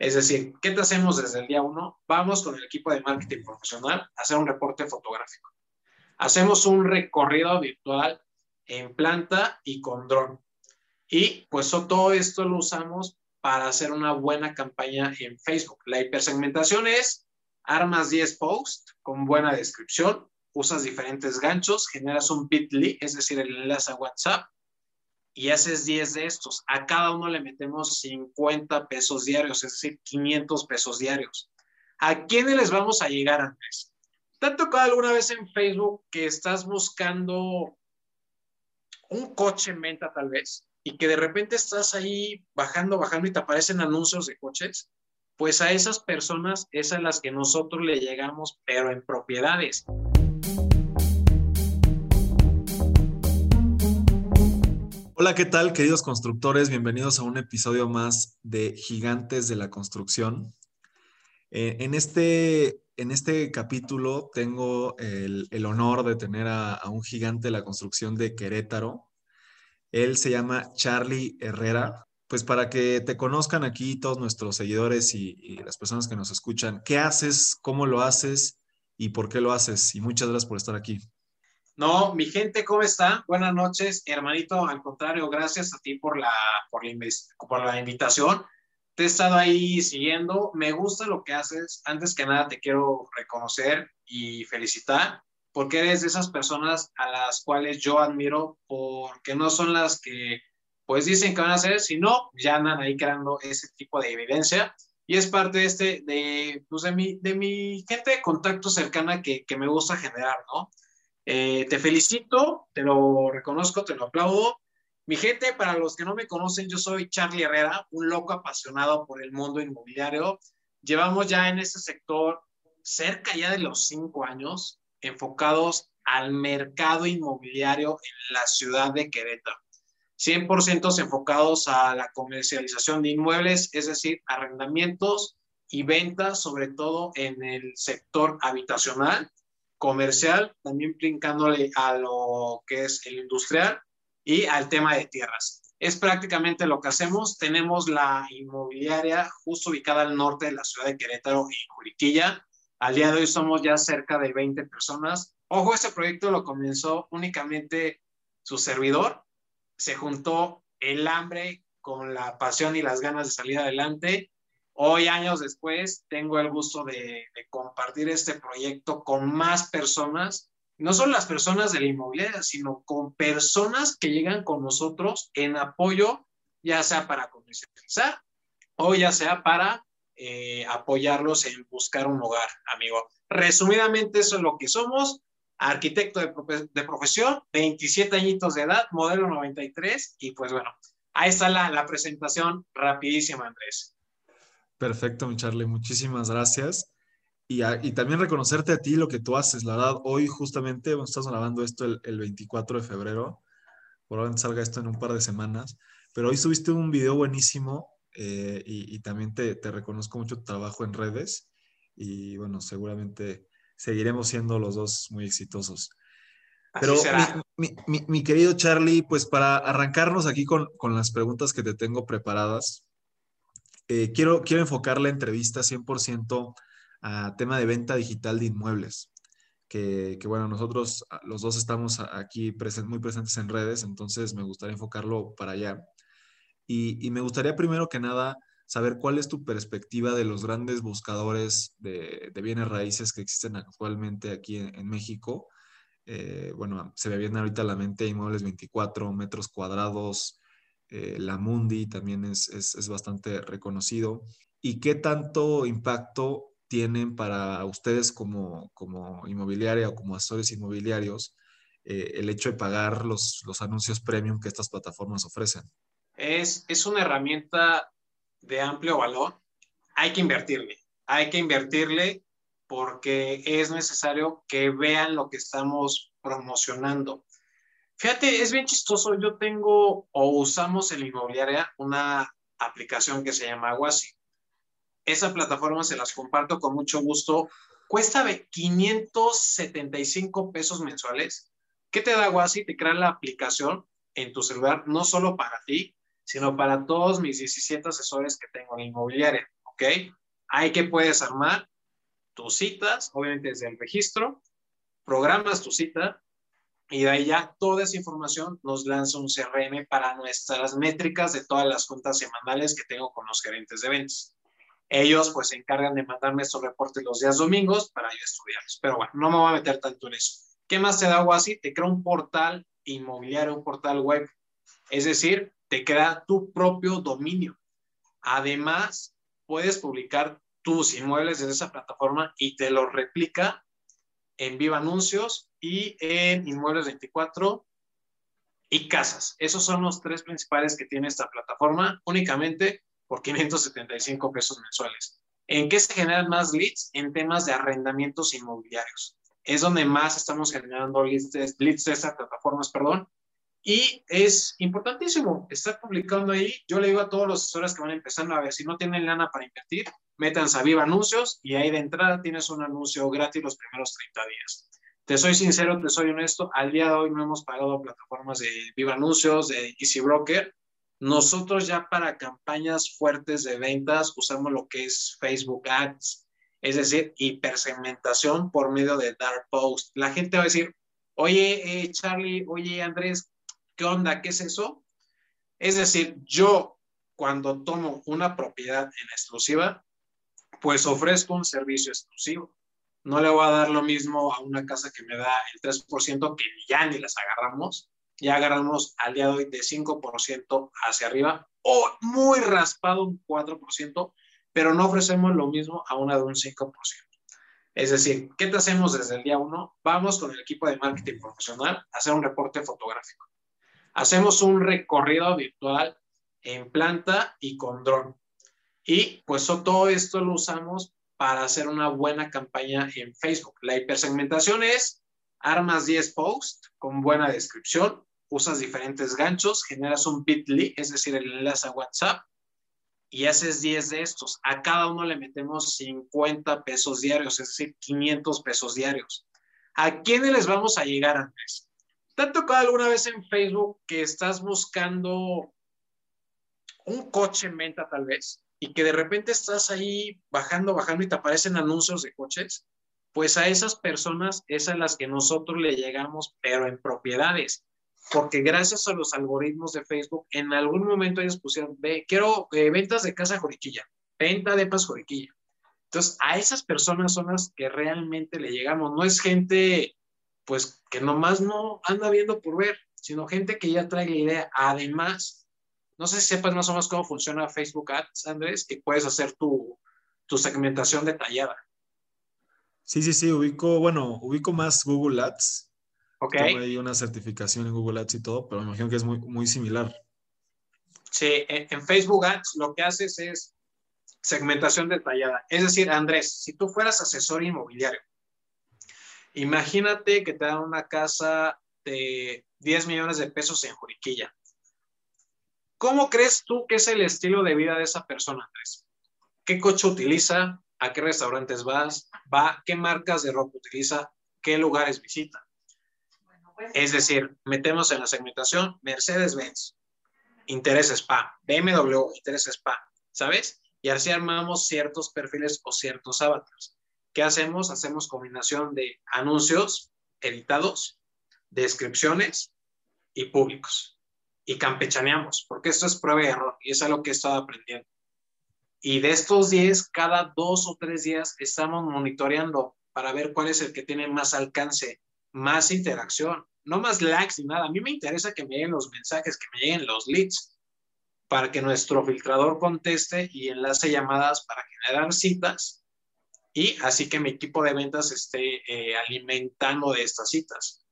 Es decir, ¿qué te hacemos desde el día uno? Vamos con el equipo de marketing profesional a hacer un reporte fotográfico. Hacemos un recorrido virtual en planta y con dron. Y pues todo esto lo usamos para hacer una buena campaña en Facebook. La hipersegmentación es armas 10 posts con buena descripción, usas diferentes ganchos, generas un bit.ly, es decir, el enlace a WhatsApp, y haces 10 de estos. A cada uno le metemos 50 pesos diarios, es decir, 500 pesos diarios. ¿A quiénes les vamos a llegar, Andrés? ¿Te ha tocado alguna vez en Facebook que estás buscando un coche en venta tal vez y que de repente estás ahí bajando, bajando y te aparecen anuncios de coches? Pues a esas personas es a las que nosotros le llegamos, pero en propiedades. Hola, ¿qué tal, queridos constructores? Bienvenidos a un episodio más de Gigantes de la Construcción. Eh, en, este, en este capítulo tengo el, honor de tener a, un gigante de la construcción de Querétaro. Él se llama Charlie Herrera. Pues para que te conozcan aquí todos nuestros seguidores y las personas que nos escuchan, ¿qué haces? ¿Cómo lo haces? ¿Y por qué lo haces? Y muchas gracias por estar aquí. No, mi gente, ¿cómo está? Buenas noches, hermanito. Al contrario, gracias a ti por la, por la, invitación. Te he estado ahí siguiendo. Me gusta lo que haces. Antes que nada, te quiero reconocer y felicitar porque eres de esas personas a las cuales yo admiro porque no son las que pues dicen que van a hacer, sino ya andan ahí creando ese tipo de evidencia y es parte de este, de, pues de mi, de mi gente de contacto cercana que, que me gusta generar, ¿no? Eh, te felicito, te lo reconozco, te lo aplaudo. Mi gente, para los que no me conocen, yo soy Charlie Herrera, un loco apasionado por el mundo inmobiliario. Llevamos ya en este sector cerca ya de los cinco años enfocados al mercado inmobiliario en la ciudad de Querétaro. 100% enfocados a la comercialización de inmuebles, es decir, arrendamientos y ventas, sobre todo en el sector habitacional comercial, también brincándole a lo que es el industrial y al tema de tierras. Es prácticamente lo que hacemos. Tenemos la inmobiliaria justo ubicada al norte de la ciudad de Querétaro y Juriquilla. Al día de hoy somos ya cerca de 20 personas. Ojo, este proyecto lo comenzó únicamente su servidor. Se juntó el hambre con la pasión y las ganas de salir adelante Hoy, años después, tengo el gusto de, compartir este proyecto con más personas, no solo las personas de la inmobiliaria, sino con personas que llegan con nosotros en apoyo, ya sea para comercializar o ya sea para eh, apoyarlos en buscar un hogar, amigo. Resumidamente, eso es lo que somos. Arquitecto de, profesión, 27 añitos de edad, modelo 93, y pues bueno, ahí está la, la presentación rapidísima, Andrés. Perfecto, mi Charlie, muchísimas gracias. Y, también reconocerte a ti lo que tú haces. La verdad, hoy justamente estamos grabando esto el, 24 de febrero. Probablemente salga esto en un par de semanas. Pero hoy subiste un video buenísimo eh, y, también te, reconozco mucho tu trabajo en redes. Y bueno, seguramente seguiremos siendo los dos muy exitosos. Pero Mi, querido Charlie, pues para arrancarnos aquí con, con las preguntas que te tengo preparadas, eh, quiero, quiero enfocar la entrevista 100% a tema de venta digital de inmuebles. Que, bueno, nosotros ah, los dos estamos aquí muy presentes en redes, entonces me gustaría enfocarlo para allá. Y, me gustaría primero que nada saber cuál es tu perspectiva de los grandes buscadores de, bienes raíces que existen actualmente aquí en, México. Eh, bueno, se me viene ahorita a la mente inmuebles 24 metros cuadrados, eh, la Mundi también es, bastante reconocido. ¿Y qué tanto impacto tienen para ustedes como, como inmobiliaria o como asesores inmobiliarios eh, el hecho de pagar los, los anuncios premium que estas plataformas ofrecen? Es, es una herramienta de amplio valor. Hay que invertirle, hay que invertirle porque es necesario que vean lo que estamos promocionando. Fíjate, es bien chistoso. Yo tengo o usamos en la inmobiliaria una aplicación que se llama Wasi. Esa plataforma se las comparto con mucho gusto. Cuesta 575 pesos mensuales. ¿Qué te da Wasi? Te crea la aplicación en tu celular, no solo para ti, sino para todos mis 17 asesores que tengo en la inmobiliaria. ¿ok? Hay que puedes armar tus citas, obviamente desde el registro, programas tu cita y de ahí ya toda esa información nos lanza un CRM para nuestras métricas de todas las cuentas semanales que tengo con los gerentes de ventas. Ellos pues se encargan de mandarme estos reportes los días domingos para yo estudiarlos. Pero bueno, no me voy a meter tanto en eso. ¿Qué más te da así? Te crea un portal inmobiliario, un portal web. Es decir, te crea tu propio dominio. Además, puedes publicar tus inmuebles desde esa plataforma y te lo replica en Viva Anuncios y en Inmuebles 24 y Casas. Esos son los tres principales que tiene esta plataforma únicamente por 575 pesos mensuales. ¿En qué se generan más leads? En temas de arrendamientos inmobiliarios. Es donde más estamos generando leads leads de estas plataformas, perdón. Y es importantísimo estar publicando ahí. Yo le digo a todos los asesores que van empezando a ver si no tienen lana para invertir, métanse a Viva Anuncios y ahí de entrada tienes un anuncio gratis los primeros 30 días. Te soy sincero, te soy honesto, al día de hoy no hemos pagado plataformas de Viva Anuncios, de Easy Broker. Nosotros ya para campañas fuertes de ventas usamos lo que es Facebook Ads, es decir, hipersegmentación por medio de Dark Post. La gente va a decir, oye, eh, Charlie, oye, Andrés, ¿qué onda? ¿Qué es eso? Es decir, yo cuando tomo una propiedad en exclusiva, pues ofrezco un servicio exclusivo. No le voy a dar lo mismo a una casa que me da el 3% que ya ni las agarramos. Ya agarramos al día de hoy de 5% hacia arriba o muy raspado un 4%, pero no ofrecemos lo mismo a una de un 5%. Es decir, ¿qué te hacemos desde el día 1? Vamos con el equipo de marketing profesional a hacer un reporte fotográfico. Hacemos un recorrido virtual en planta y con dron. Y pues todo esto lo usamos para hacer una buena campaña en Facebook. La hipersegmentación es armas 10 posts con buena descripción, usas diferentes ganchos, generas un bit.ly, es decir, el enlace a WhatsApp, y haces 10 de estos. A cada uno le metemos 50 pesos diarios, es decir, 500 pesos diarios. ¿A quiénes les vamos a llegar, Andrés? ¿Te ha tocado alguna vez en Facebook que estás buscando un coche en venta tal vez? Y que de repente estás ahí bajando, bajando y te aparecen anuncios de coches, pues a esas personas es a las que nosotros le llegamos, pero en propiedades. Porque gracias a los algoritmos de Facebook, en algún momento ellos pusieron, ve, quiero eh, ventas de casa Joriquilla, venta de Paz Joriquilla. Entonces, a esas personas son las que realmente le llegamos. No es gente, pues, que nomás no anda viendo por ver, sino gente que ya trae la idea. Además, no sé si sepas más o menos cómo funciona Facebook Ads, Andrés, que puedes hacer tu, segmentación detallada. Sí, sí, sí, ubico, bueno, ubico más Google Ads. Ok. Tengo ahí una certificación en Google Ads y todo, pero me imagino que es muy, muy similar. Sí, en, Facebook Ads lo que haces es segmentación detallada. Es decir, Andrés, si tú fueras asesor inmobiliario, imagínate que te dan una casa de 10 millones de pesos en Juriquilla. ¿Cómo crees tú que es el estilo de vida de esa persona, Andrés? ¿Qué coche utiliza? ¿A qué restaurantes vas? ¿Va? ¿Qué marcas de ropa utiliza? ¿Qué lugares visita? Pues, es decir, metemos en la segmentación Mercedes-Benz, interés spa, BMW, interés spa, ¿sabes? Y así armamos ciertos perfiles o ciertos avatars. ¿Qué hacemos? Hacemos combinación de anuncios editados, descripciones y públicos y campechaneamos, porque esto es prueba y error y es algo que he estado aprendiendo. Y de estos 10, cada dos o tres días estamos monitoreando para ver cuál es el que tiene más alcance, más interacción, no más likes ni nada. A mí me interesa que me lleguen los mensajes, que me lleguen los leads, para que nuestro filtrador conteste y enlace llamadas para generar citas y así que mi equipo de ventas esté eh, alimentando de estas citas.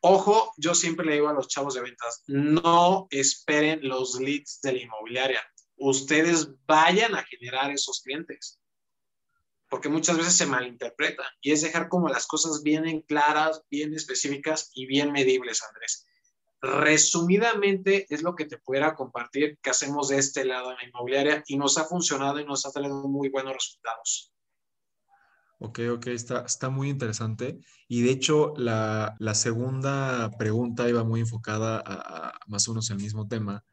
Ojo, yo siempre le digo a los chavos de ventas, no esperen los leads de la inmobiliaria. Ustedes vayan a generar esos clientes. Porque muchas veces se malinterpreta y es dejar como las cosas bien claras, bien específicas y bien medibles, Andrés. Resumidamente es lo que te pudiera compartir que hacemos de este lado en la inmobiliaria y nos ha funcionado y nos ha traído muy buenos resultados. Ok, ok, está, está muy interesante. Y de hecho, la, segunda pregunta iba muy enfocada a, más o menos el mismo tema.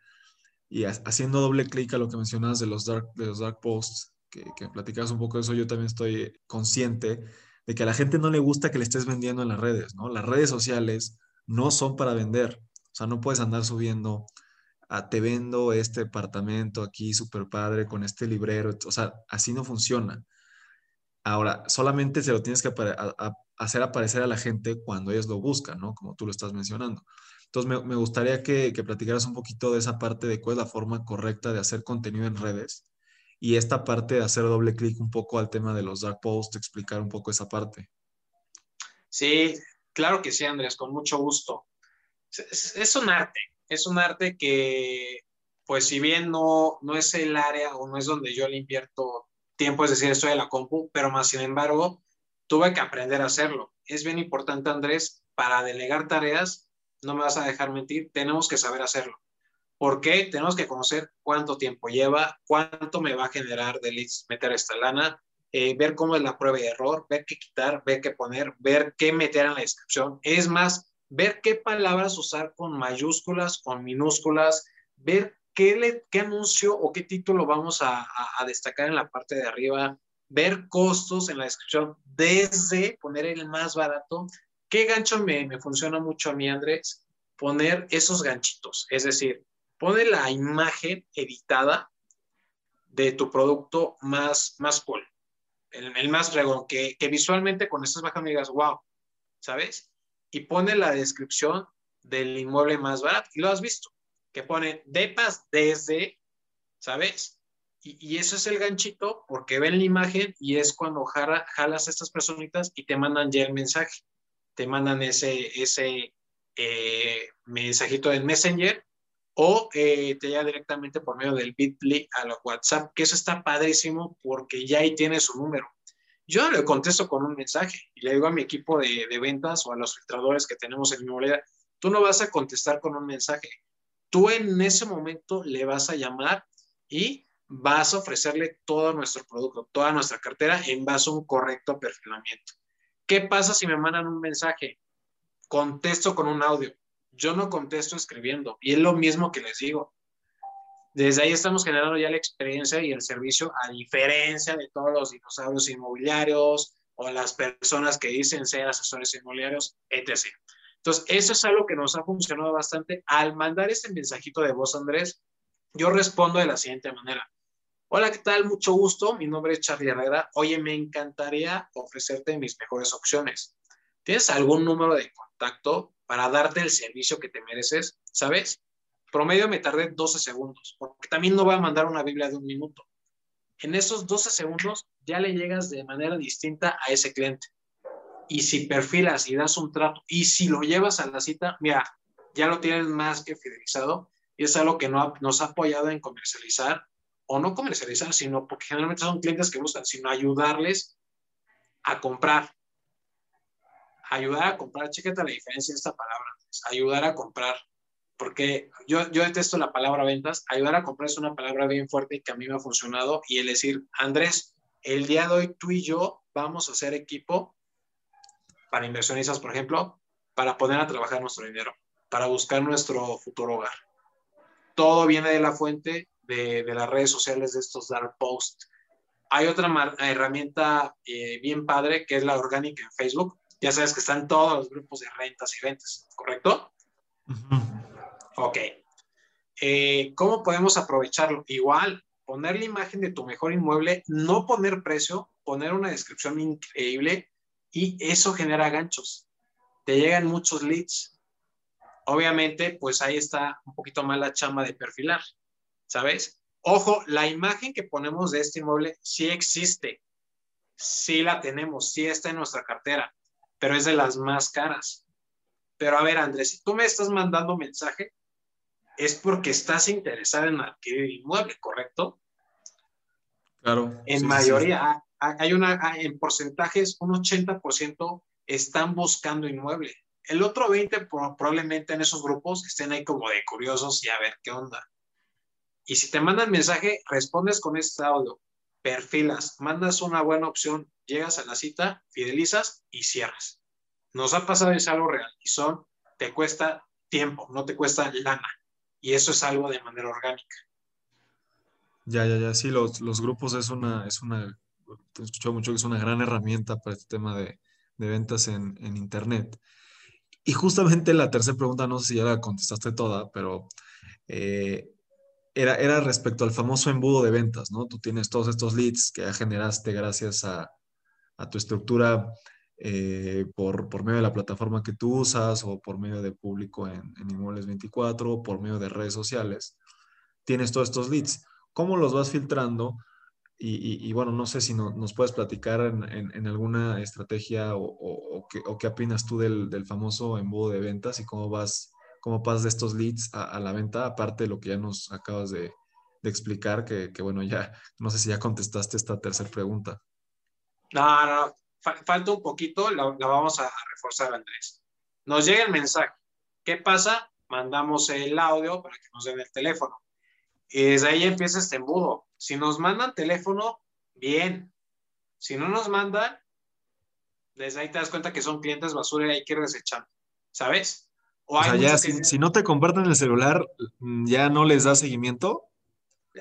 Y haciendo doble clic a lo que mencionas de los dark, de los dark posts, que, que platicabas un poco de eso, yo también estoy consciente de que a la gente no le gusta que le estés vendiendo en las redes, ¿no? Las redes sociales no son para vender, o sea, no puedes andar subiendo a te vendo este departamento aquí súper padre con este librero, o sea, así no funciona. Ahora, solamente se lo tienes que hacer aparecer a la gente cuando ellos lo buscan, ¿no? Como tú lo estás mencionando. Entonces, me, gustaría que, que, platicaras un poquito de esa parte de cuál es la forma correcta de hacer contenido en redes y esta parte de hacer doble clic un poco al tema de los dark posts, explicar un poco esa parte. Sí, claro que sí, Andrés, con mucho gusto. Es, un arte, es un arte que, pues si bien no, no es el área o no es donde yo le invierto tiempo, es decir, estoy en la compu, pero más sin embargo, tuve que aprender a hacerlo. Es bien importante, Andrés, para delegar tareas, no me vas a dejar mentir, tenemos que saber hacerlo. ¿Por qué? Tenemos que conocer cuánto tiempo lleva, cuánto me va a generar de leads meter esta lana, eh, ver cómo es la prueba de error, ver qué quitar, ver qué poner, ver qué meter en la descripción. Es más, ver qué palabras usar con mayúsculas, con minúsculas, ver qué, le, qué anuncio o qué título vamos a, destacar en la parte de arriba, ver costos en la descripción, desde poner el más barato. ¿Qué gancho me, me funciona mucho a mí, Andrés? Poner esos ganchitos, es decir, pone la imagen editada de tu producto más, más cool, el, más fregón, que, que, visualmente con estas bajando digas, wow, ¿sabes? Y pone la descripción del inmueble más barato, y lo has visto, que pone depas desde, ¿sabes? Y, y, eso es el ganchito porque ven la imagen y es cuando jalas a estas personitas y te mandan ya el mensaje, te mandan ese, ese eh, mensajito en Messenger o eh, te llega directamente por medio del Bitly a la WhatsApp, que eso está padrísimo porque ya ahí tiene su número. Yo le contesto con un mensaje y le digo a mi equipo de, ventas o a los filtradores que tenemos en mi moneda, tú no vas a contestar con un mensaje, tú en ese momento le vas a llamar y vas a ofrecerle todo nuestro producto, toda nuestra cartera en base a un correcto perfilamiento. ¿Qué pasa si me mandan un mensaje? Contesto con un audio yo no contesto escribiendo. Y es lo mismo que les digo. Desde ahí estamos generando ya la experiencia y el servicio, a diferencia de todos los dinosaurios inmobiliarios o las personas que dicen ser asesores inmobiliarios, etc. Entonces, eso es algo que nos ha funcionado bastante. Al mandar este mensajito de voz, Andrés, yo respondo de la siguiente manera. Hola, ¿qué tal? Mucho gusto. Mi nombre es Charlie Herrera. Oye, me encantaría ofrecerte mis mejores opciones. ¿Tienes algún número de contacto para darte el servicio que te mereces, ¿sabes? Promedio me tardé 12 segundos, porque también no voy a mandar una Biblia de un minuto. En esos 12 segundos ya le llegas de manera distinta a ese cliente. Y si perfilas y das un trato, y si lo llevas a la cita, mira, ya lo tienes más que fidelizado y es algo que no nos ha apoyado en comercializar o no comercializar, sino porque generalmente son clientes que buscan, sino ayudarles a comprar. Ayudar a comprar, chécate la diferencia de esta palabra, ayudar a comprar, porque yo, yo detesto la palabra ventas, ayudar a comprar es una palabra bien fuerte que a mí me ha funcionado, y el decir, Andrés, el día de hoy tú y yo vamos a hacer equipo para inversionistas, por ejemplo, para poner a trabajar nuestro dinero, para buscar nuestro futuro hogar. Todo viene de la fuente de, de las redes sociales de estos dark posts. Hay otra herramienta eh, bien padre que es la orgánica en Facebook ya sabes que están todos los grupos de rentas y ventas, ¿correcto? Ok. Eh, ¿Cómo podemos aprovecharlo? Igual, poner la imagen de tu mejor inmueble, no poner precio, poner una descripción increíble y eso genera ganchos. Te llegan muchos leads. Obviamente, pues ahí está un poquito más la chamba de perfilar, ¿sabes? Ojo, la imagen que ponemos de este inmueble sí existe, sí la tenemos, sí está en nuestra cartera pero es de las más caras. Pero a ver, Andrés, si tú me estás mandando mensaje, es porque estás interesado en adquirir inmueble, ¿correcto? Claro. En mayoría, hay una, en porcentajes, un 80% están buscando inmueble. El otro 20 probablemente en esos grupos estén ahí como de curiosos y a ver qué onda. Y si te mandan mensaje, respondes con este audio, perfilas, mandas una buena opción llegas a la cita, fidelizas y cierras. Nos ha pasado es algo real y son, te cuesta tiempo, no te cuesta lana. Y eso es algo de manera orgánica. Ya, ya, ya, sí, los, los grupos es una, es una, he escuchado mucho que es una gran herramienta para este tema de, de ventas en, en Internet. Y justamente la tercera pregunta, no sé si ya la contestaste toda, pero eh, era, era respecto al famoso embudo de ventas, ¿no? Tú tienes todos estos leads que ya generaste gracias a, a tu estructura eh, por, por, medio de la plataforma que tú usas o por medio de público en, en Inmuebles 24 o por medio de redes sociales. Tienes todos estos leads. ¿Cómo los vas filtrando? Y, y, bueno, no sé si no, nos puedes platicar en, alguna estrategia o, o, o, qué, opinas tú del, famoso embudo de ventas y cómo vas, cómo pasas de estos leads a, la venta, aparte de lo que ya nos acabas de, explicar, que, bueno, ya no sé si ya contestaste esta tercera pregunta. No, falta un poquito, la, vamos a reforzar, Andrés. Nos llega el mensaje. ¿Qué pasa? Mandamos el audio para que nos den el teléfono. Y desde ahí empieza este embudo. Si nos mandan teléfono, bien. Si no nos mandan, desde ahí te das cuenta que son clientes basura y hay que ir desechando. ¿Sabes? O, o sea, ya, si, si, no te comparten el celular, ¿ya no les da seguimiento?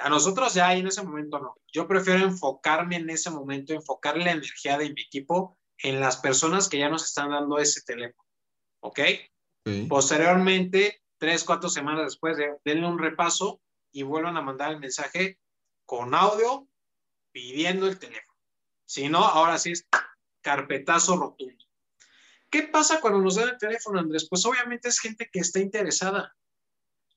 A nosotros ya en ese momento no. Yo prefiero enfocarme en ese momento, enfocar la energía de mi equipo en las personas que ya nos están dando ese teléfono. ¿Ok? okay. Posteriormente, tres, cuatro semanas después, de, denle un repaso y vuelvan a mandar el mensaje con audio pidiendo el teléfono. Si no, ahora sí es carpetazo rotundo. ¿Qué pasa cuando nos dan el teléfono, Andrés? Pues obviamente es gente que está interesada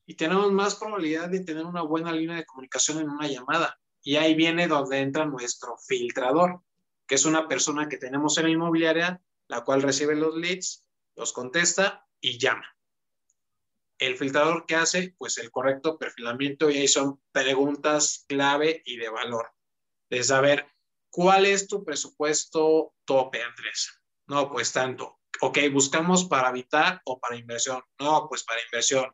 y tenemos más probabilidad de tener una buena línea de comunicación en una llamada. Y ahí viene donde entra nuestro filtrador, que es una persona que tenemos en la inmobiliaria, la cual recibe los leads, los contesta y llama. El filtrador que hace, pues el correcto perfilamiento y ahí son preguntas clave y de valor. De saber, ¿cuál es tu presupuesto tope, Andrés? No, pues tanto. Ok, buscamos para habitar o para inversión. No, pues para inversión.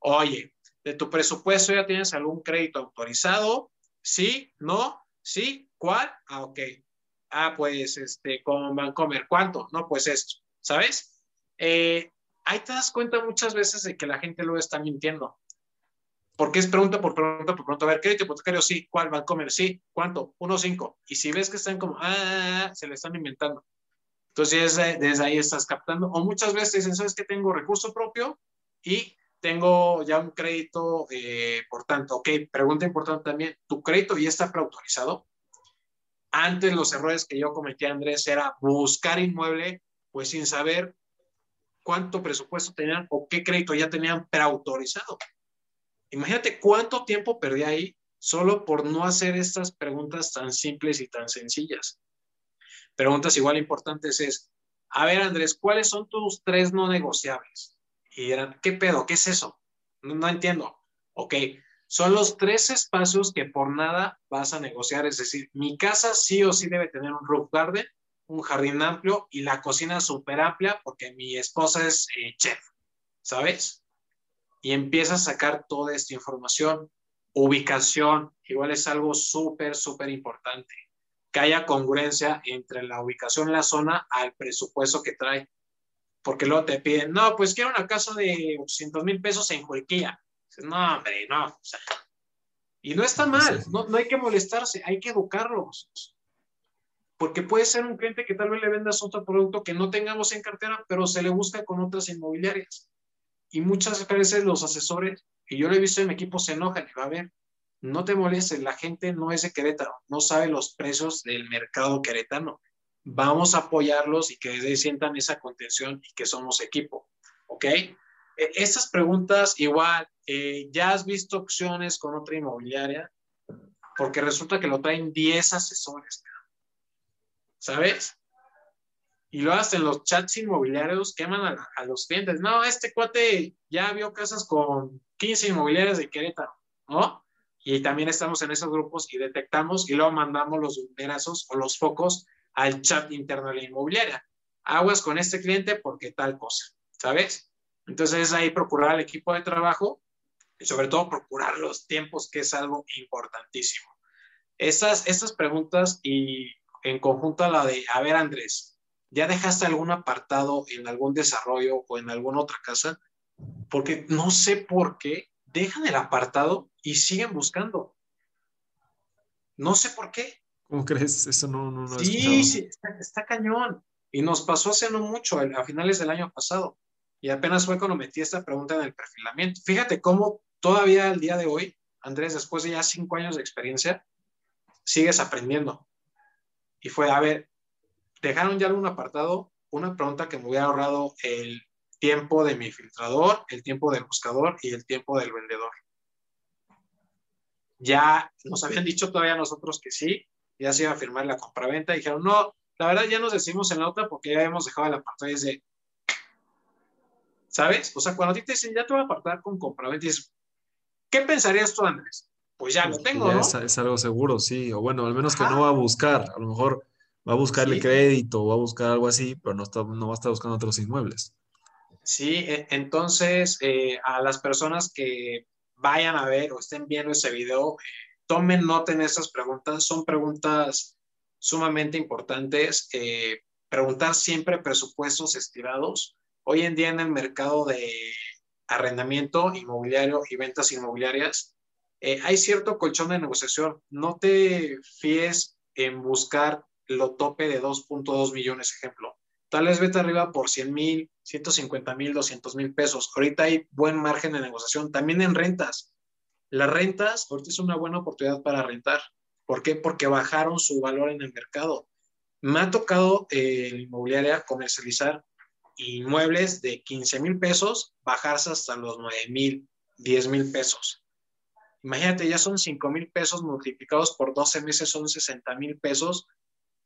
Oye, de tu presupuesto ya tienes algún crédito autorizado? Sí, no, sí, ¿cuál? Ah, ok. Ah, pues este, con Bancomer, ¿cuánto? No, pues esto, ¿sabes? Eh, ahí te das cuenta muchas veces de que la gente lo está mintiendo. Porque es pregunta por pregunta por pregunta. A ver, crédito hipotecario, sí. ¿Cuál? Bancomer, sí. ¿Cuánto? 1.5. Y si ves que están como, ah, se le están inventando. Entonces, desde ahí estás captando. O muchas veces dicen, ¿sabes que tengo recurso propio? Y tengo ya un crédito, eh, por tanto, ok, pregunta importante también, ¿tu crédito ya está preautorizado? Antes los errores que yo cometí, Andrés, era buscar inmueble, pues sin saber cuánto presupuesto tenían o qué crédito ya tenían preautorizado. Imagínate cuánto tiempo perdí ahí solo por no hacer estas preguntas tan simples y tan sencillas. Preguntas igual importantes es, a ver Andrés, ¿cuáles son tus tres no negociables? Y eran, ¿qué pedo? ¿Qué es eso? No, no, entiendo. Ok, son los tres espacios que por nada vas a negociar. Es decir, mi casa sí o sí debe tener un roof garden, un jardín amplio y la cocina súper amplia porque mi esposa es eh, chef, ¿sabes? Y empieza a sacar toda esta información. Ubicación, igual es algo súper, súper importante. Que haya congruencia entre la ubicación en la zona al presupuesto que trae porque luego te piden, no, pues quiero una casa de 800 mil pesos en Juequilla. No, hombre, no. O sea, y no está mal, no, no hay que molestarse, hay que educarlos. Porque puede ser un cliente que tal vez le vendas otro producto que no tengamos en cartera, pero se le busca con otras inmobiliarias. Y muchas veces los asesores, y yo lo he visto en mi equipo, se enojan y va a ver, no te molestes, la gente no es de Querétaro, no sabe los precios del mercado queretano vamos a apoyarlos y que sientan esa contención y que somos equipo. ¿Ok? E, estas preguntas, igual, eh, ¿ya has visto opciones con otra inmobiliaria? Porque resulta que lo traen 10 asesores. ¿Sabes? Y lo hacen los chats inmobiliarios, queman a, a, los clientes. No, este cuate ya vio casas con 15 inmobiliarias de Querétaro, ¿no? Y también estamos en esos grupos y detectamos y luego mandamos los bomberazos o los focos al chat interno de la inmobiliaria. Aguas con este cliente porque tal cosa, ¿sabes? Entonces ahí procurar al equipo de trabajo y sobre todo procurar los tiempos, que es algo importantísimo. Estas, estas preguntas y en conjunto a la de, a ver Andrés, ¿ya dejaste algún apartado en algún desarrollo o en alguna otra casa? Porque no sé por qué dejan el apartado y siguen buscando. No sé por qué. ¿Cómo crees? Eso no, no, no Sí, sí, está, cañón. Y nos pasó hace no mucho, a finales del año pasado. Y apenas fue cuando metí esta pregunta en el perfilamiento. Fíjate cómo todavía al día de hoy, Andrés, después de ya cinco años de experiencia, sigues aprendiendo. Y fue, a ver, dejaron ya algún apartado, una pregunta que me hubiera ahorrado el tiempo de mi filtrador, el tiempo del buscador y el tiempo del vendedor. Ya nos habían dicho todavía nosotros que sí, ya se iba a firmar la compraventa, y dijeron, no, la verdad ya nos decimos en la otra porque ya hemos dejado el apartado y de, ¿sabes? O sea, cuando a ti te dicen, ya te voy a apartar con compraventa, dices, ¿qué pensarías tú, Andrés? Pues ya lo pues tengo, ¿no? Es, algo seguro, sí, o bueno, al menos que no va a buscar, a lo mejor va a buscar el crédito o va a buscar algo así, pero no, está, no va a estar buscando otros inmuebles. Sí, e, entonces eh, a las personas que vayan a ver o estén viendo ese video, tomen nota en estas preguntas. Son preguntas sumamente importantes. Eh, preguntar siempre presupuestos estirados. Hoy en día en el mercado de arrendamiento inmobiliario y ventas inmobiliarias, eh, hay cierto colchón de negociación. No te fíes en buscar lo tope de 2.2 millones, ejemplo. Tal vez vete arriba por 100 mil, 150 mil, 200 mil pesos. Ahorita hay buen margen de negociación. También en rentas. Las rentas, ahorita es una buena oportunidad para rentar. ¿Por qué? Porque bajaron su valor en el mercado. Me ha tocado eh, inmobiliaria comercializar inmuebles de 15 mil pesos, bajarse hasta los 9 mil, 10 mil pesos. Imagínate, ya son 5 mil pesos multiplicados por 12 meses, son 60 mil pesos,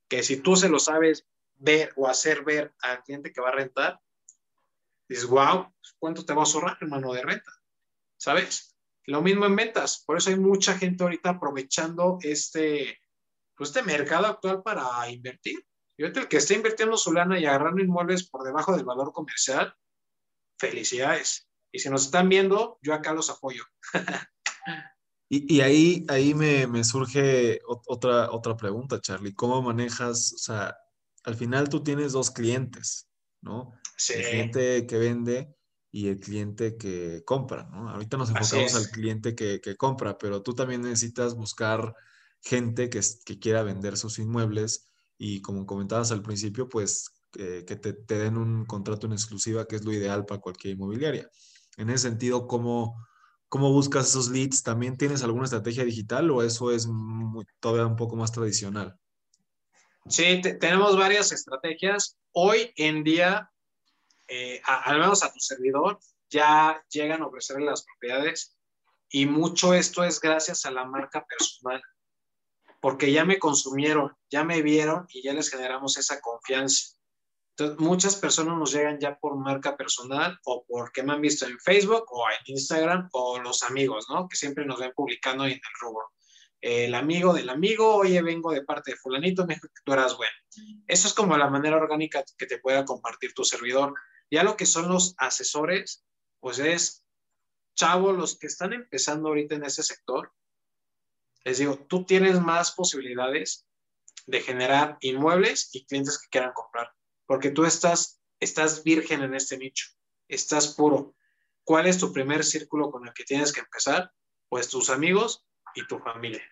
que si tú se lo sabes ver o hacer ver al cliente que va a rentar, dices, wow, ¿cuánto te vas a ahorrar, hermano, de renta? ¿Sabes? Lo mismo en ventas, por eso hay mucha gente ahorita aprovechando este, pues este mercado actual para invertir. Y ahorita el que está invirtiendo su lana y agarrando inmuebles por debajo del valor comercial, felicidades. Y si nos están viendo, yo acá los apoyo. y, ahí, ahí me, me, surge otra, otra pregunta, Charlie. ¿Cómo manejas? O sea, al final tú tienes dos clientes, ¿no? Sí. El cliente que vende y el cliente que compra, ¿no? Ahorita nos enfocamos al cliente que, compra, pero tú también necesitas buscar gente que, que, quiera vender sus inmuebles y como comentabas al principio, pues que te, den un contrato en exclusiva, que es lo ideal para cualquier inmobiliaria. En ese sentido, ¿cómo, cómo buscas esos leads? ¿También tienes alguna estrategia digital o eso es todavía un poco más tradicional? Sí, tenemos varias estrategias. Hoy en día eh, al menos a tu servidor, ya llegan a ofrecerle las propiedades y mucho esto es gracias a la marca personal, porque ya me consumieron, ya me vieron y ya les generamos esa confianza. Entonces, muchas personas nos llegan ya por marca personal o porque me han visto en Facebook o en Instagram o los amigos, ¿no? Que siempre nos ven publicando en el rubro. El amigo del amigo, oye, vengo de parte de fulanito, me dijo que tú eras bueno. Eso es como la manera orgánica que te pueda compartir tu servidor. Ya lo que son los asesores, pues es, chavo, los que están empezando ahorita en ese sector, les digo, tú tienes más posibilidades de generar inmuebles y clientes que quieran comprar, porque tú estás, estás virgen en este nicho, estás puro. ¿Cuál es tu primer círculo con el que tienes que empezar? Pues tus amigos y tu familia.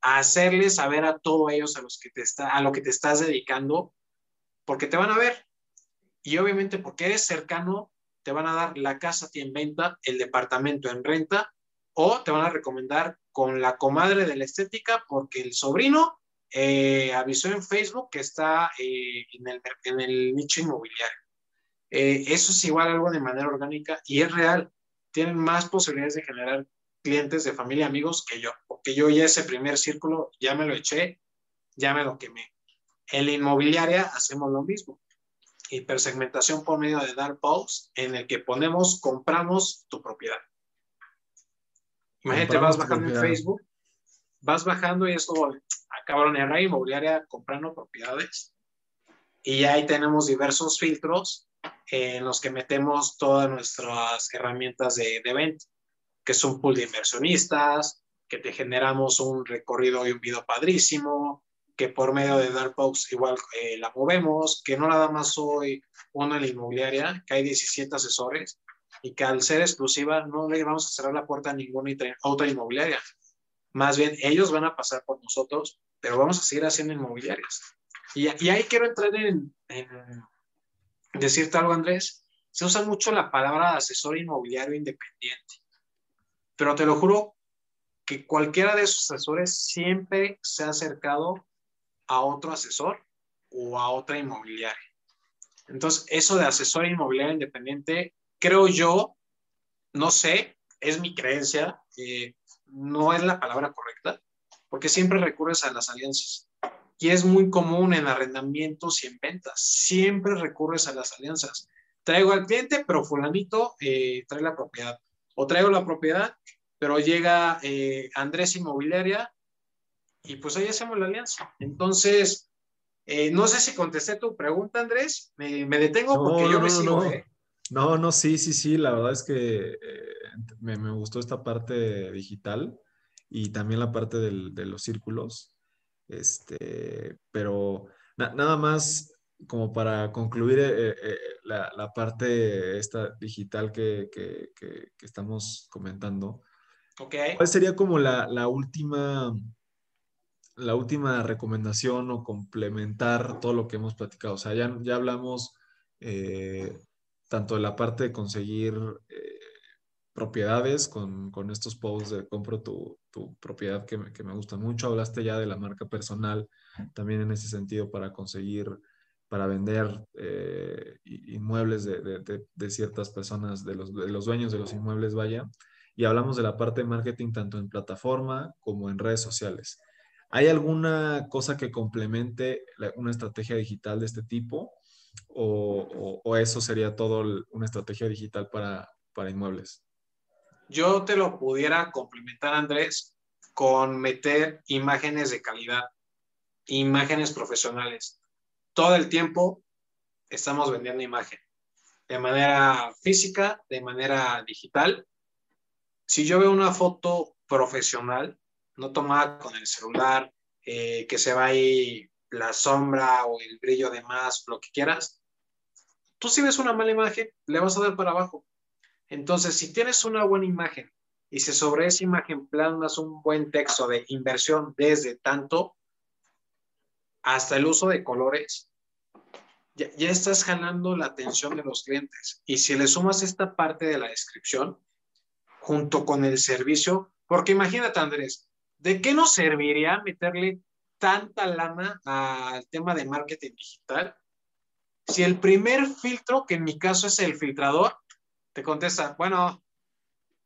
hacerles saber a todos ellos a los que te está, a lo que te estás dedicando, porque te van a ver, y obviamente porque eres cercano, te van a dar la casa en venta, el departamento en renta, o te van a recomendar con la comadre de la estética porque el sobrino eh, avisó en Facebook que está eh, en, el, en, el, nicho inmobiliario. Eh, eso es igual algo de manera orgánica y es real. Tienen más posibilidades de generar clientes de familia, amigos que yo, porque yo ya ese primer círculo ya me lo eché, ya me lo quemé. En la inmobiliaria hacemos lo mismo hipersegmentación por medio de dar post en el que ponemos compramos tu propiedad. Imagínate, vas bajando en Facebook, vas bajando y es como, acabaron en la inmobiliaria comprando propiedades. Y ahí tenemos diversos filtros en los que metemos todas nuestras herramientas de, de venta, que es un pool de inversionistas, que te generamos un recorrido y un video padrísimo, que por medio de Darkbox igual eh, la movemos, que no nada más soy uno en la inmobiliaria, que hay 17 asesores y que al ser exclusiva no le vamos a cerrar la puerta a ninguna otra inmobiliaria. Más bien, ellos van a pasar por nosotros, pero vamos a seguir haciendo inmobiliarias. Y, ahí quiero entrar en, en decirte algo, Andrés. Se usa mucho la palabra asesor inmobiliario independiente, pero te lo juro que cualquiera de esos asesores siempre se ha acercado a otro asesor o a otra inmobiliaria. Entonces, eso de asesor inmobiliario independiente, creo yo, no sé, es mi creencia, eh, no es la palabra correcta, porque siempre recurres a las alianzas. Y es muy común en arrendamientos y en ventas, siempre recurres a las alianzas. Traigo al cliente, pero fulanito eh, trae la propiedad. O traigo la propiedad, pero llega eh, Andrés Inmobiliaria y pues ahí hacemos la alianza. Entonces, eh, no sé si contesté tu pregunta, Andrés. Me, detengo porque yo me sigo. No. ¿eh? No, no, sí, sí, sí. La verdad es que me, me, gustó esta parte digital y también la parte del, de los círculos. Este, pero nada más como para concluir la, la, parte esta digital que, que, que, que estamos comentando. ¿Cuál sería como la, la, última, la última recomendación o complementar todo lo que hemos platicado? O sea, ya, ya hablamos eh, tanto la parte de conseguir eh, propiedades con, con, estos posts de compro tu, tu propiedad que me, que me gusta mucho. Hablaste ya de la marca personal también en ese sentido para conseguir para vender eh, inmuebles de, de, de, ciertas personas, los, de los dueños de los inmuebles, vaya y hablamos de la parte de marketing tanto en plataforma como en redes sociales. ¿Hay alguna cosa que complemente una estrategia digital de este tipo o, eso sería todo una estrategia digital para, para inmuebles? Yo te lo pudiera complementar, Andrés, con meter imágenes de calidad, imágenes profesionales. Todo el tiempo estamos vendiendo imagen, de manera física, de manera digital, si yo veo una foto profesional, no tomada con el celular, eh, que se va ahí la sombra o el brillo de más, lo que quieras, tú si ves una mala imagen, le vas a dar para abajo. Entonces, si tienes una buena imagen y si sobre esa imagen plasmas un buen texto de inversión desde tanto hasta el uso de colores, ya, ya estás jalando la atención de los clientes. Y si le sumas esta parte de la descripción, junto con el servicio, porque imagínate Andrés, ¿de qué nos serviría meterle tanta lana al tema de marketing digital si el primer filtro, que en mi caso es el filtrador, te contesta, bueno,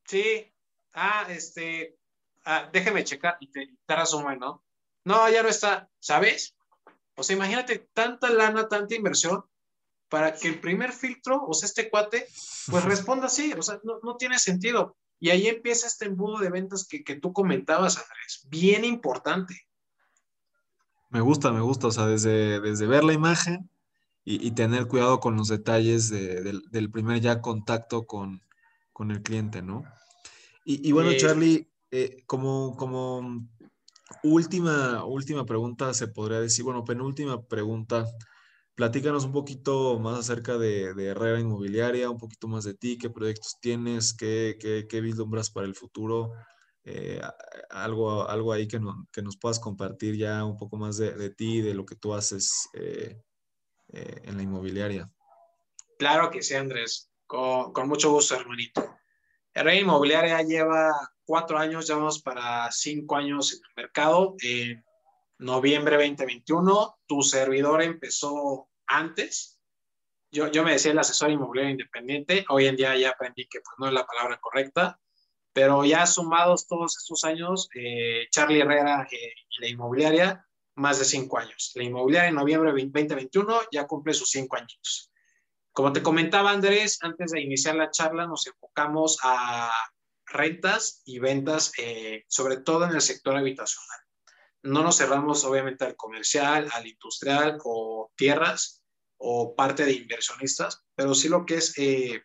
sí, ah, este, ah, déjeme checar y te, resumo, ¿no? No, ya no está, ¿sabes? O sea, imagínate tanta lana, tanta inversión para que el primer filtro, o sea, este cuate, pues responda así, o sea, no, no tiene sentido. Y ahí empieza este embudo de ventas que, que tú comentabas, Andrés. Bien importante. Me gusta, me gusta. O sea, desde, desde ver la imagen y, y tener cuidado con los detalles de, del, del, primer ya contacto con, con el cliente, ¿no? Y, y bueno, eh, Charlie, eh, como, como última, última pregunta, se podría decir, bueno, penúltima pregunta. Platícanos un poquito más acerca de, de, Herrera Inmobiliaria, un poquito más de ti, qué proyectos tienes, qué, qué, qué vislumbras para el futuro, eh, algo, algo ahí que, que, nos puedas compartir ya un poco más de, de ti, de lo que tú haces eh, eh, en la inmobiliaria. Claro que sí, Andrés, con, mucho gusto, hermanito. Herrera Inmobiliaria lleva cuatro años, ya vamos para cinco años en el mercado. Eh, noviembre 2021, tu servidor empezó antes. Yo, yo me decía el asesor inmobiliario independiente, hoy en día ya aprendí que pues, no es la palabra correcta, pero ya sumados todos estos años, eh, Charlie Herrera eh, y la inmobiliaria, más de cinco años. La inmobiliaria en noviembre 2021 ya cumple sus cinco años. Como te comentaba Andrés, antes de iniciar la charla nos enfocamos a rentas y ventas, eh, sobre todo en el sector habitacional no nos cerramos obviamente al comercial, al industrial o tierras o parte de inversionistas, pero sí lo que es eh,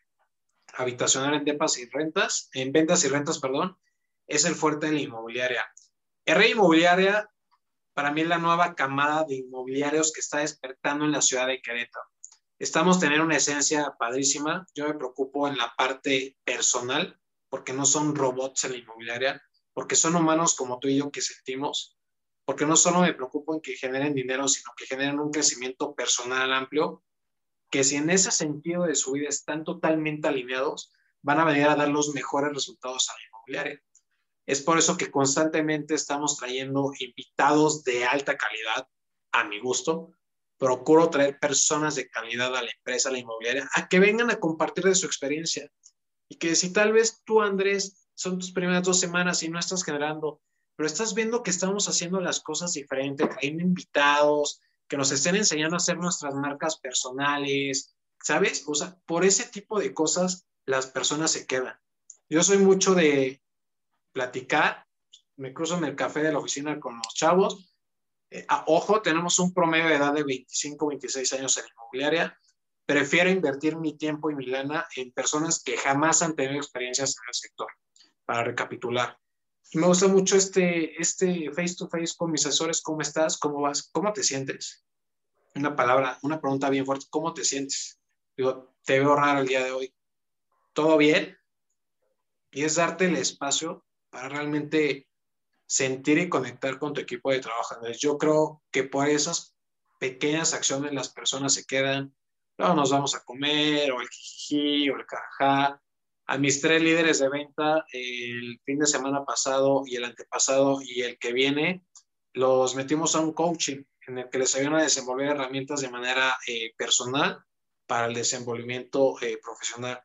habitacional en depas y rentas, en ventas y rentas, perdón, es el fuerte de la inmobiliaria. R Inmobiliaria para mí es la nueva camada de inmobiliarios que está despertando en la ciudad de Querétaro. Estamos teniendo una esencia padrísima. Yo me preocupo en la parte personal, porque no son robots en la inmobiliaria, porque son humanos como tú y yo que sentimos, porque no solo me preocupo en que generen dinero, sino que generen un crecimiento personal amplio, que si en ese sentido de su vida están totalmente alineados, van a venir a dar los mejores resultados a la inmobiliaria. Es por eso que constantemente estamos trayendo invitados de alta calidad, a mi gusto. Procuro traer personas de calidad a la empresa, a la inmobiliaria, a que vengan a compartir de su experiencia. Y que si tal vez tú, Andrés, son tus primeras dos semanas y no estás generando, pero estás viendo que estamos haciendo las cosas diferentes, trayendo invitados, que nos estén enseñando a hacer nuestras marcas personales, ¿sabes? O sea, por ese tipo de cosas las personas se quedan. Yo soy mucho de platicar, me cruzo en el café de la oficina con los chavos. Eh, ojo, tenemos un promedio de edad de 25, 26 años en inmobiliaria. Prefiero invertir mi tiempo y mi lana en personas que jamás han tenido experiencias en el sector, para recapitular. Y me gusta mucho este, este face to face con mis asesores. ¿Cómo estás? ¿Cómo vas? ¿Cómo te sientes? Una palabra, una pregunta bien fuerte. ¿Cómo te sientes? Digo, te veo raro el día de hoy. ¿Todo bien? Y es darte el espacio para realmente sentir y conectar con tu equipo de trabajo. yo creo que por esas pequeñas acciones las personas se quedan, luego nos vamos a comer, o el jiji, o el cajá. A mis tres líderes de venta, el fin de semana pasado y el antepasado y el que viene, los metimos a un coaching en el que les ayudan a desenvolver herramientas de manera eh, personal para el desenvolvimiento eh, profesional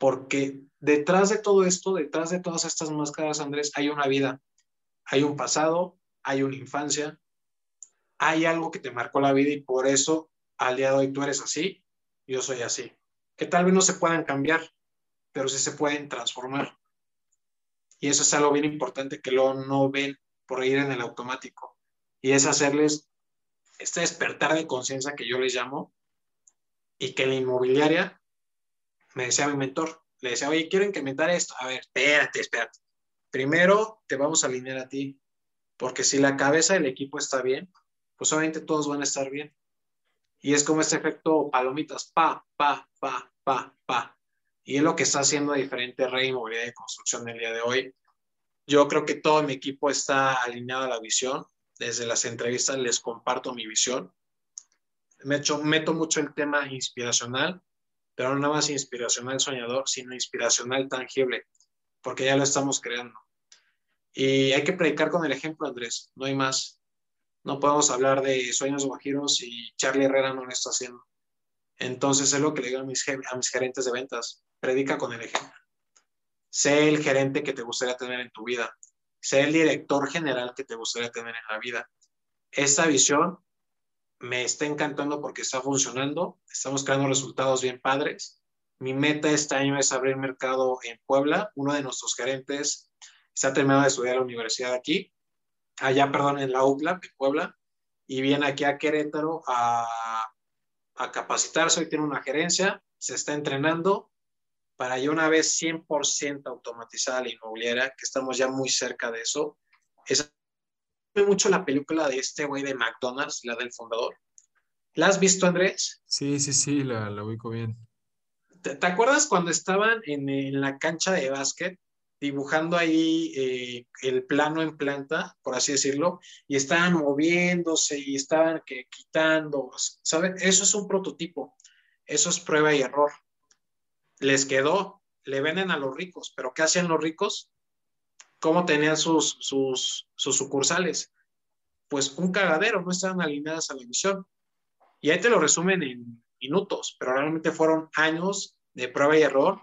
porque detrás de todo esto, detrás de todas estas máscaras, Andrés, hay una vida, hay un pasado, hay una infancia, hay algo que te marcó la vida y por eso al día de hoy tú eres así, yo soy así. Que tal vez no se puedan cambiar, pero sí se pueden transformar. Y eso es algo bien importante que lo no ven por ir en el automático. Y es hacerles este despertar de conciencia que yo les llamo y que la inmobiliaria me decía mi mentor, le decía, oye, quiero incrementar esto. A ver, espérate, espérate. Primero te vamos a alinear a ti, porque si la cabeza del equipo está bien, pues obviamente todos van a estar bien. Y es como ese efecto palomitas, pa, pa, pa, pa, pa. Y es lo que está haciendo diferente Rey Movilidad de Construcción el día de hoy. Yo creo que todo mi equipo está alineado a la visión. Desde las entrevistas les comparto mi visión. Me hecho, meto mucho el tema inspiracional pero no nada más inspiracional soñador, sino inspiracional tangible, porque ya lo estamos creando. Y hay que predicar con el ejemplo, Andrés, no hay más. No podemos hablar de sueños guajiros y Charlie Herrera no lo está haciendo. Entonces es lo que le digo a mis, gerentes de ventas, predica con el ejemplo. Sé el gerente que te gustaría tener en tu vida. Sé el director general que te gustaría tener en la vida. Esta visión me está encantando porque está funcionando, estamos creando resultados bien padres. Mi meta este año es abrir mercado en Puebla. Uno de nuestros gerentes está terminando de estudiar la universidad aquí, allá, perdón, en la UPLA, en Puebla, y viene aquí a Querétaro a, a capacitarse. Hoy tiene una gerencia, se está entrenando para ya una vez 100% automatizada la inmobiliaria, que estamos ya muy cerca de eso. Es mucho la película de este güey de McDonald's, la del fundador. ¿La has visto, Andrés? Sí, sí, sí, la, la ubico bien. ¿Te, acuerdas cuando estaban en, la cancha de básquet dibujando ahí eh, el plano en planta, por así decirlo, y estaban moviéndose y estaban quitando, ¿saben? Eso es un prototipo, eso es prueba y error. Les quedó, le venden a los ricos, pero ¿qué hacían los ricos? cómo tenían sus, sus, sucursales. Pues un cagadero, no estaban alineadas a la misión. Y ahí te lo resumen en minutos, pero realmente fueron años de prueba y error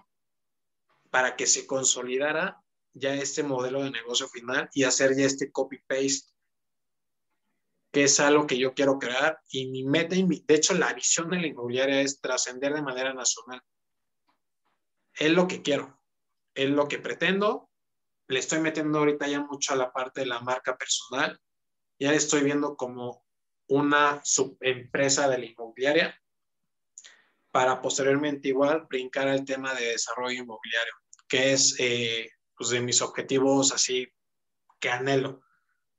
para que se consolidara ya este modelo de negocio final y hacer ya este copy-paste, que es algo que yo quiero crear. Y mi meta, de hecho, la visión de la inmobiliaria es trascender de manera nacional. Es lo que quiero, es lo que pretendo le estoy metiendo ahorita ya mucho a la parte de la marca personal. Ya le estoy viendo como una subempresa de la inmobiliaria para posteriormente igual brincar al tema de desarrollo inmobiliario, que es eh, pues de mis objetivos así que anhelo.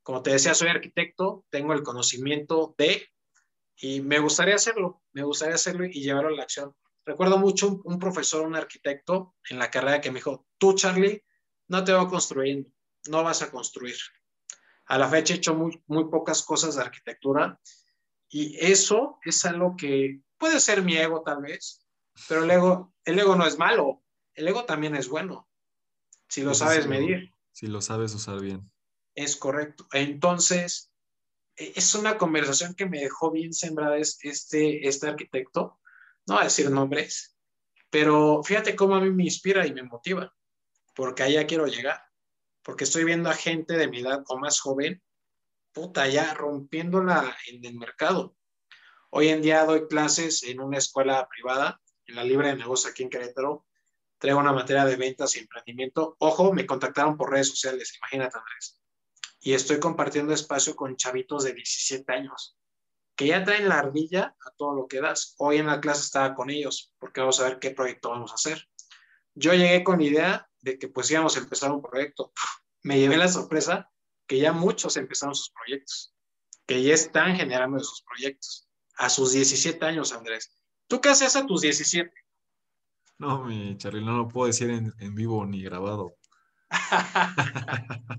Como te decía, soy arquitecto, tengo el conocimiento de, y me gustaría hacerlo, me gustaría hacerlo y llevarlo a la acción. Recuerdo mucho un profesor, un arquitecto en la carrera que me dijo, tú Charlie, no te va construyendo, no vas a construir. A la fecha he hecho muy, muy pocas cosas de arquitectura y eso es algo que puede ser mi ego tal vez, pero el ego, el ego no es malo, el ego también es bueno, si lo sabes medir. Si lo sabes usar bien. Es correcto. Entonces, e, es una conversación que me dejó bien sembrada este, este arquitecto, no a decir nombres, pero fíjate cómo a mí me inspira y me motiva, porque allá quiero llegar, porque estoy viendo a gente de mi edad o más joven, puta, ya rompiéndola en el mercado. Hoy en día doy clases en una escuela privada, en la Libre de Negocios aquí en Querétaro. Traigo una materia de ventas y emprendimiento. Ojo, me contactaron por redes sociales, imagínate, Andrés. Y estoy compartiendo espacio con chavitos de 17 años, que ya traen la ardilla a todo lo que das. Hoy en la clase estaba con ellos, porque vamos a ver qué proyecto vamos a hacer. Yo llegué con la idea de que pues íbamos a empezar un proyecto. Me llevé la sorpresa que ya muchos empezaron sus proyectos, que ya están generando esos proyectos a sus 17 años, Andrés. ¿Tú qué haces a tus 17? No, mi Charly, no lo puedo decir en, vivo ni grabado.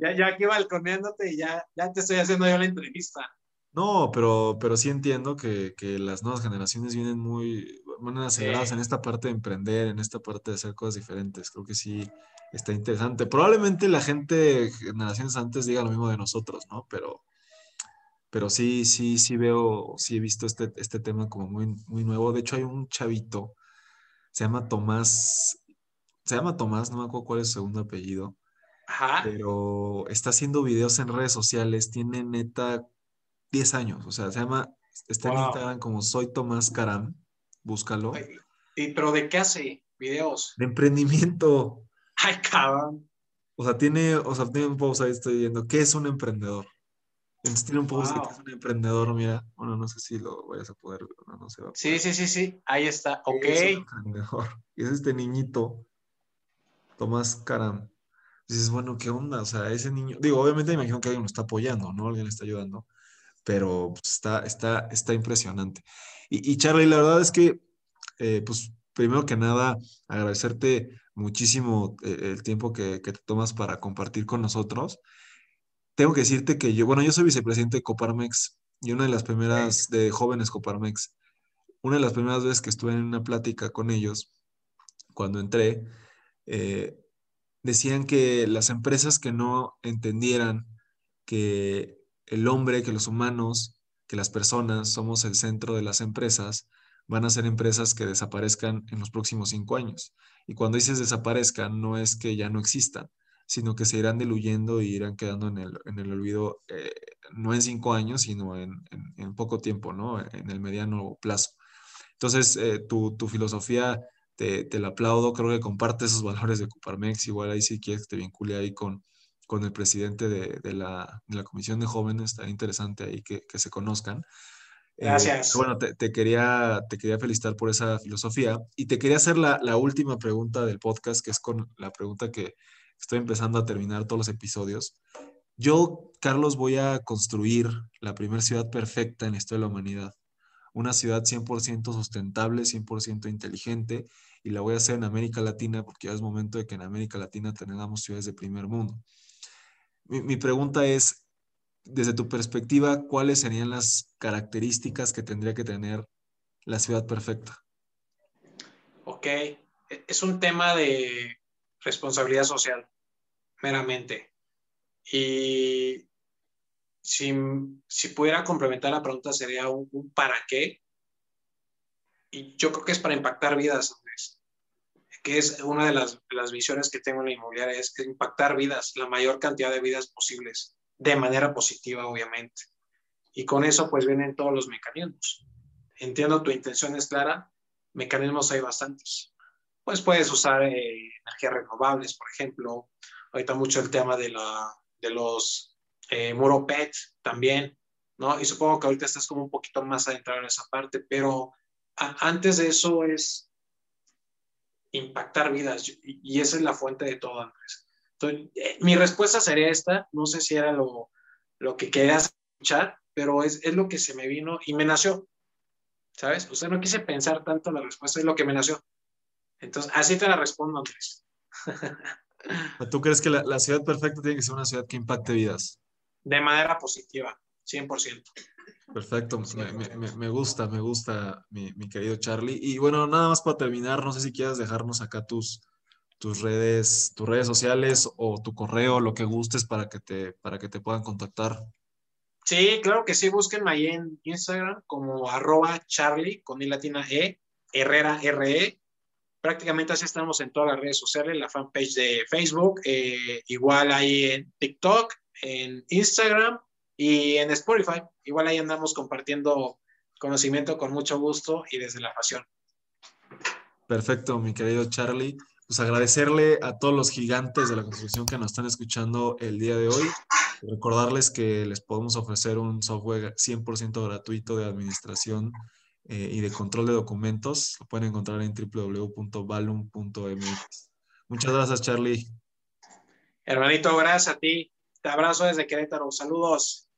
ya, ya aquí balconeándote y ya, ya te estoy haciendo yo la entrevista. No, pero, pero sí entiendo que, las nuevas generaciones vienen muy, van aceleradas en esta parte de emprender, en esta parte de hacer cosas diferentes. Creo que sí está interesante. Probablemente la gente generaciones antes diga lo mismo de nosotros, ¿no? Pero, pero sí, sí, sí veo, sí he visto este, este tema como muy, muy nuevo. De hecho, hay un chavito, se llama Tomás, se llama Tomás, no me acuerdo cuál es su segundo apellido, Ajá. pero está haciendo videos en redes sociales, tiene neta 10 años, o sea, se llama, está en Instagram como Soy Tomás Caram, búscalo. ¿Y pero de qué hace videos? De emprendimiento. Ay, cabrón. O sea, tiene, o sea, tiene un post ahí, estoy viendo, ¿qué es un emprendedor? Tiene un post que es un emprendedor, mira. Bueno, no sé si lo vayas a poder, no, no se va Sí, sí, sí, sí, ahí está, ok. Es un emprendedor. Y es este niñito, Tomás Caram. Dices, bueno, ¿qué onda? O sea, ese niño, digo, obviamente me imagino que alguien lo está apoyando, ¿no? Alguien le está ayudando, pero pues, está, está, está impresionante. Y, y, Charlie, la verdad es que, eh, pues, primero que nada, agradecerte muchísimo eh, el tiempo que, que, te tomas para compartir con nosotros tengo que decirte que yo, bueno, yo soy vicepresidente de Coparmex y una de las primeras de jóvenes Coparmex, una de las primeras veces que estuve en una plática con ellos, cuando entré, eh, decían que las empresas que no entendieran que el hombre, que los humanos, que las personas somos el centro de las empresas, van a ser empresas que desaparezcan en los próximos cinco años. Y cuando dices desaparezcan, no es que ya no existan, sino que se irán diluyendo y irán quedando en el, en el olvido, eh, no en cinco años, sino en, en, poco tiempo, ¿no? En el mediano plazo. Entonces, eh, tu, tu, filosofía te, te, la aplaudo, creo que comparte esos valores de Coparmex, igual ahí si quieres que te vincule ahí con, con el presidente de, de, la, de la Comisión de Jóvenes, está interesante ahí que, que se conozcan. Eh, Gracias. bueno, te, te, quería, te quería felicitar por esa filosofía y te quería hacer la, la última pregunta del podcast, que es con la pregunta que, estoy empezando a terminar todos los episodios. Yo, Carlos, voy a construir la primera ciudad perfecta en la historia de la humanidad. Una ciudad 100% sustentable, 100% inteligente, y la voy a hacer en América Latina porque ya es momento de que en América Latina tengamos ciudades de primer mundo. Mi, mi pregunta es, desde tu perspectiva, ¿cuáles serían las características que tendría que tener la ciudad perfecta? Ok, e, es un tema de responsabilidad social meramente. Y si, si pudiera complementar la pregunta sería un, para qué. Y yo creo que es para impactar vidas, Andrés. Que es una de las, las visiones que tengo en la inmobiliaria, es impactar vidas, la mayor cantidad de vidas posibles, de manera positiva, obviamente. Y con eso, pues vienen todos los mecanismos. Entiendo tu intención es clara, mecanismos hay bastantes. Pues puedes usar eh, energías renovables, por ejemplo, ahorita mucho el tema de, la, de los eh, muro PET también, ¿no? Y supongo que ahorita estás como un poquito más adentrado en esa parte, pero antes de eso es impactar vidas y, esa es la fuente de todo, Andrés. Entonces, eh, mi respuesta sería esta, no sé si era lo, lo que querías escuchar, pero es, es, lo que se me vino y me nació, ¿sabes? O sea, no quise pensar tanto la respuesta, es lo que me nació. Entonces, así te la respondo, Andrés. ¿Tú crees que la, ciudad perfecta tiene que ser una ciudad que impacte vidas? De manera positiva, 100%. Perfecto, me, gusta, me gusta, mi, querido Charlie. Y bueno, nada más para terminar, no sé si quieras dejarnos acá tus, tus redes, tus redes sociales o tu correo, lo que gustes para que te, para que te puedan contactar. Sí, claro que sí, búsquenme ahí en Instagram como arroba charlie con i latina e, herrera re. Prácticamente así estamos en todas las redes sociales, la fanpage de Facebook, eh, igual ahí en TikTok, en Instagram y en Spotify. Igual ahí andamos compartiendo conocimiento con mucho gusto y desde la pasión. Perfecto, mi querido Charlie. Pues agradecerle a todos los gigantes de la construcción que nos están escuchando el día de hoy. Recordarles que les podemos ofrecer un software 100% gratuito de administración eh, y de control de documentos. Lo pueden encontrar en www.valum.mx. Muchas gracias, Charlie. Hermanito, gracias a ti. Te abrazo desde Querétaro. Saludos.